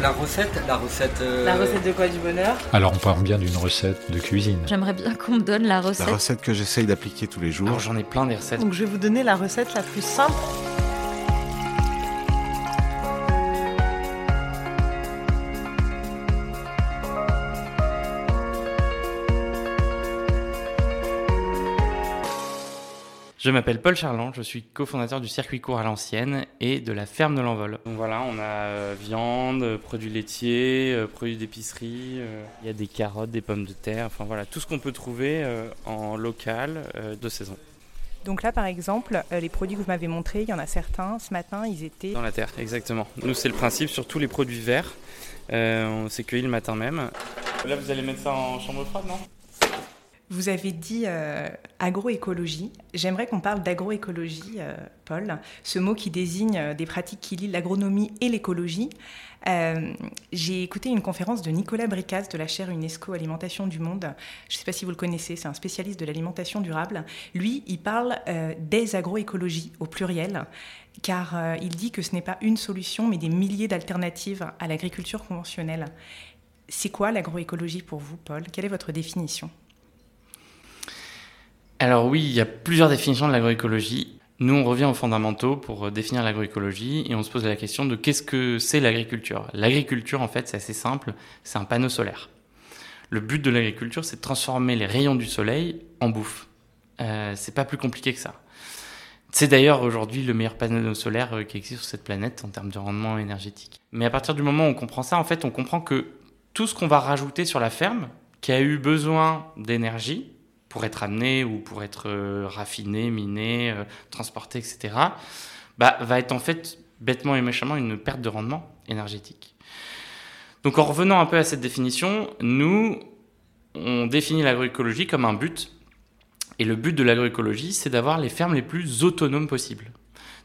La recette, la recette. euh, La recette de quoi du bonheur Alors on parle bien d'une recette de cuisine. J'aimerais bien qu'on me donne la recette. La recette que j'essaye d'appliquer tous les jours. Alors j'en ai plein des recettes. Donc je vais vous donner la recette la plus simple. Je m'appelle Paul Charland, je suis cofondateur du circuit court à l'ancienne et de la ferme de l'envol. Donc voilà, on a euh, viande, euh, produits laitiers, euh, produits d'épicerie, euh, il y a des carottes, des pommes de terre, enfin voilà, tout ce qu'on peut trouver en local de saison, Donc là, par exemple, les produits que vous m'avez montrés, il y en a certains. Ce matin, ils étaient... dans la terre, exactement. Nous c'est le principe sur tous les produits verts, Euh, on s'est cueilli le matin même. Là vous allez mettre ça en chambre froide, non? Vous avez dit euh, agroécologie. J'aimerais qu'on parle d'agroécologie, euh, Paul, ce mot qui désigne euh, des pratiques qui lient l'agronomie et l'écologie. J'ai écouté une conférence de Nicolas Bricas de la chaire UNESCO Alimentation du Monde. Je ne sais pas si vous le connaissez, c'est un spécialiste de l'alimentation durable. Lui, il parle des agroécologies au pluriel, car il dit que ce n'est pas une solution, mais des milliers d'alternatives à l'agriculture conventionnelle. C'est quoi l'agroécologie pour vous, Paul? Quelle est votre définition? Alors oui, il y a plusieurs définitions de l'agroécologie. Nous, on revient aux fondamentaux pour euh, définir l'agroécologie et on se pose la question de qu'est-ce que c'est l'agriculture. L'agriculture, en fait, c'est assez simple, c'est un panneau solaire. Le but de l'agriculture, c'est de transformer les rayons du soleil en bouffe. Euh, c'est pas plus compliqué que ça. C'est d'ailleurs aujourd'hui le meilleur panneau solaire euh, qui existe sur cette planète en termes de rendement énergétique. Mais à partir du moment où on comprend ça, en fait, on comprend que tout ce qu'on va rajouter sur la ferme, qui a eu besoin d'énergie, pour être amené ou pour être euh, raffiné, miné, euh, transporté, etc., bah, va être en fait bêtement et méchamment une perte de rendement énergétique. Donc en revenant un peu à cette définition, nous, on définit l'agroécologie comme un but. Et le but de l'agroécologie, c'est d'avoir les fermes les plus autonomes possibles.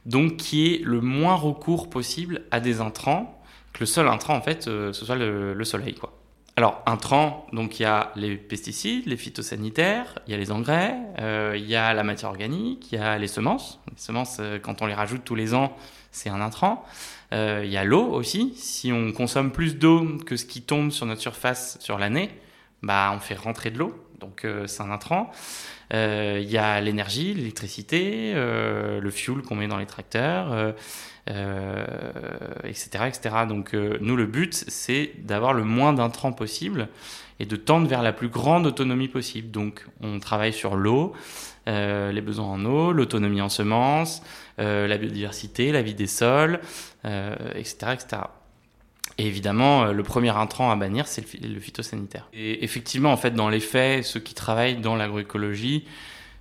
Donc qui est le moins recours possible à des intrants, que le seul intrant en fait, euh, ce soit le, le soleil. Quoi. Alors, intrants, donc il y a les pesticides, les phytosanitaires, il y a les engrais, euh, il y a la matière organique, il y a les semences. Les semences, euh, quand on les rajoute tous les ans, c'est un intrant. Euh, il y a l'eau aussi. Si on consomme plus d'eau que ce qui tombe sur notre surface sur l'année, bah, on fait rentrer de l'eau. Donc, euh, c'est un intrant. Euh, Il y a l'énergie, l'électricité, euh, le fuel qu'on met dans les tracteurs. etc., etc. Donc nous, le but, c'est d'avoir le moins d'intrants possible et de tendre vers la plus grande autonomie possible. Donc on travaille sur l'eau, les besoins en eau, l'autonomie en semences, la biodiversité, la vie des sols, etc., etc. Et évidemment, euh, le premier intrant à bannir, c'est le, phy- le phytosanitaire. Et effectivement, en fait, dans les faits, ceux qui travaillent dans l'agroécologie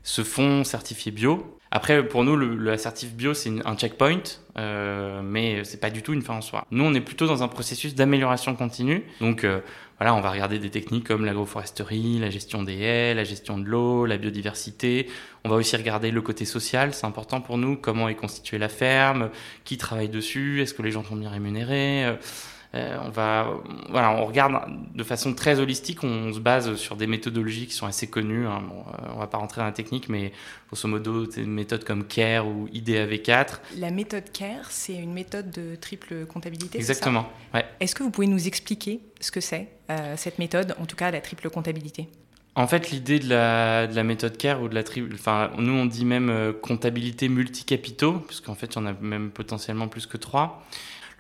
se font certifier bio. Après, pour nous, le, certif bio, c'est un checkpoint, euh, mais c'est pas du tout une fin en soi. Nous, on est plutôt dans un processus d'amélioration continue. Donc, euh, voilà, on va regarder des techniques comme l'agroforesterie, la gestion des haies, la gestion de l'eau, la biodiversité. On va aussi regarder le côté social, c'est important pour nous. Comment est constituée la ferme, qui travaille dessus, est-ce que les gens sont bien rémunérés? Euh, on va, voilà, on regarde de façon très holistique. On se base sur des méthodologies qui sont assez connues. Hein. Bon, euh, on va pas rentrer dans la technique, mais grosso modo, des méthodes comme CARE ou IDAV4. La méthode CARE, c'est une méthode de triple comptabilité. Exactement. Ouais. Est-ce que vous pouvez nous expliquer ce que c'est, euh, cette méthode, en tout cas la triple comptabilité? En fait, l'idée de la, de la méthode CARE ou de la triple, enfin, nous on dit même euh, comptabilité multicapitaux, puisqu'en fait, il y en a même potentiellement plus que trois.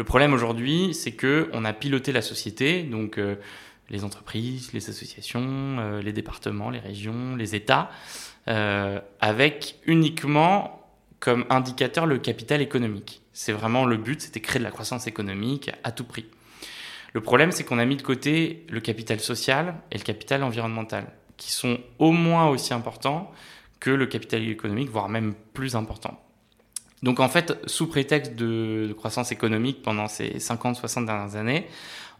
Le problème aujourd'hui, c'est que on a piloté la société, donc euh, les entreprises, les associations, euh, les départements, les régions, les États, euh, avec uniquement comme indicateur le capital économique. C'est vraiment le but, c'était créer de la croissance économique à tout prix. Le problème, c'est qu'on a mis de côté le capital social et le capital environnemental, qui sont au moins aussi importants que le capital économique, voire même plus importants. Donc en fait, sous prétexte de, croissance économique pendant ces 50-60 dernières années,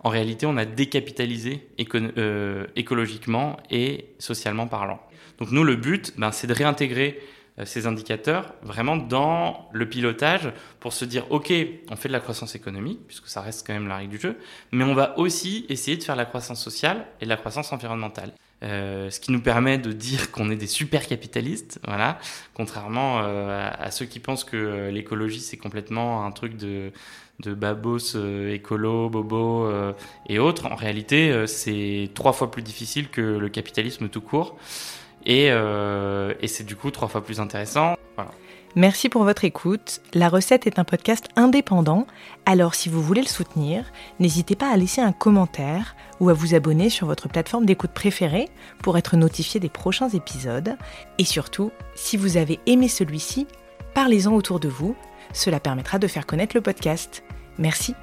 en réalité, on a décapitalisé euh, écologiquement et socialement parlant. Donc nous, le but, ben, c'est de réintégrer euh, ces indicateurs vraiment dans le pilotage pour se dire, OK, on fait de la croissance économique, puisque ça reste quand même la règle du jeu, mais on va aussi essayer de faire la croissance sociale et de la croissance environnementale. Euh, ce qui nous permet de dire qu'on est des super capitalistes, voilà, contrairement euh, à, ceux qui pensent que euh, l'écologie c'est complètement un truc de, de babos écolo, bobo et autres. En réalité, c'est trois fois plus difficile que le capitalisme tout court, et, et c'est du coup trois fois plus intéressant. Voilà. Merci pour votre écoute. La recette est un podcast indépendant, alors si vous voulez le soutenir, n'hésitez pas à laisser un commentaire ou à vous abonner sur votre plateforme d'écoute préférée pour être notifié des prochains épisodes. Et surtout, si vous avez aimé celui-ci, parlez-en autour de vous, cela permettra de faire connaître le podcast. Merci